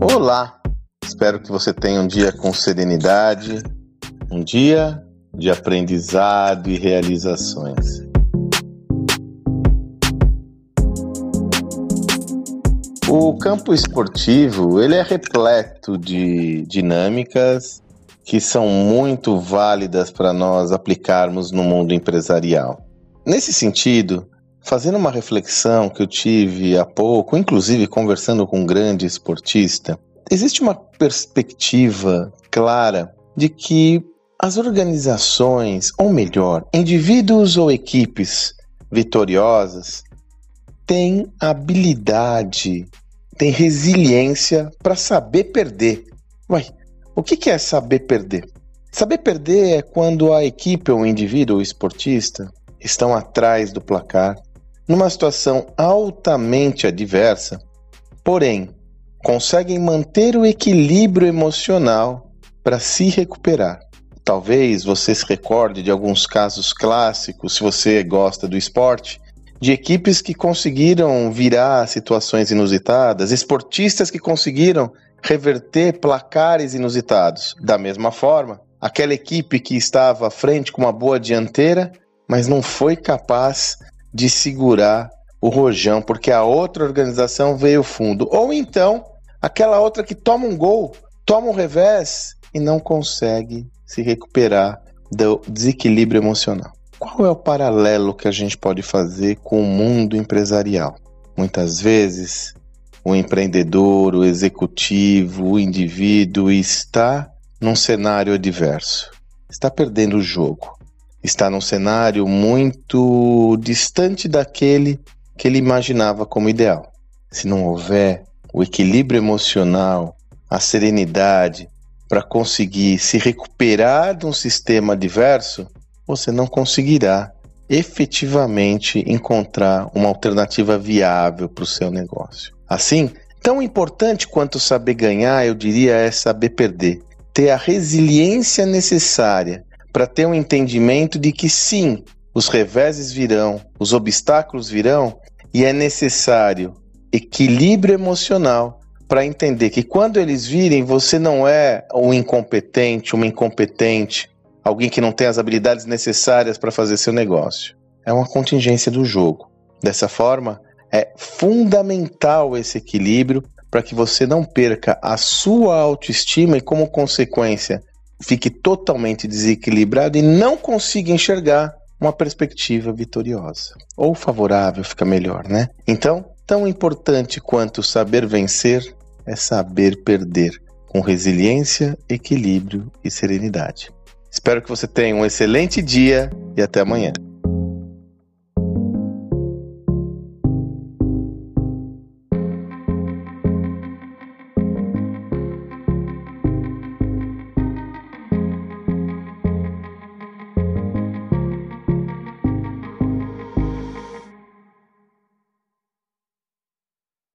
Olá! Espero que você tenha um dia com serenidade, um dia de aprendizado e realizações. O campo esportivo ele é repleto de dinâmicas que são muito válidas para nós aplicarmos no mundo empresarial. Nesse sentido, fazendo uma reflexão que eu tive há pouco, inclusive conversando com um grande esportista, existe uma perspectiva clara de que as organizações, ou melhor, indivíduos ou equipes vitoriosas, têm habilidade, têm resiliência para saber perder. Uai, o que é saber perder? Saber perder é quando a equipe ou o indivíduo ou esportista estão atrás do placar, numa situação altamente adversa, porém conseguem manter o equilíbrio emocional para se recuperar. Talvez você se recorde de alguns casos clássicos, se você gosta do esporte, de equipes que conseguiram virar situações inusitadas, esportistas que conseguiram reverter placares inusitados. Da mesma forma, aquela equipe que estava à frente com uma boa dianteira, mas não foi capaz de segurar o rojão porque a outra organização veio fundo. Ou então, aquela outra que toma um gol, toma um revés e não consegue se recuperar do desequilíbrio emocional. Qual é o paralelo que a gente pode fazer com o mundo empresarial? Muitas vezes, o empreendedor, o executivo, o indivíduo está num cenário adverso, está perdendo o jogo, está num cenário muito distante daquele que ele imaginava como ideal. Se não houver o equilíbrio emocional, a serenidade para conseguir se recuperar de um sistema adverso, você não conseguirá efetivamente encontrar uma alternativa viável para o seu negócio. Assim, tão importante quanto saber ganhar, eu diria, é saber perder. Ter a resiliência necessária para ter um entendimento de que sim, os reveses virão, os obstáculos virão e é necessário equilíbrio emocional para entender que quando eles virem, você não é um incompetente, uma incompetente, alguém que não tem as habilidades necessárias para fazer seu negócio. É uma contingência do jogo. Dessa forma, é fundamental esse equilíbrio para que você não perca a sua autoestima e, como consequência, fique totalmente desequilibrado e não consiga enxergar uma perspectiva vitoriosa. Ou favorável, fica melhor, né? Então, tão importante quanto saber vencer é saber perder, com resiliência, equilíbrio e serenidade. Espero que você tenha um excelente dia e até amanhã.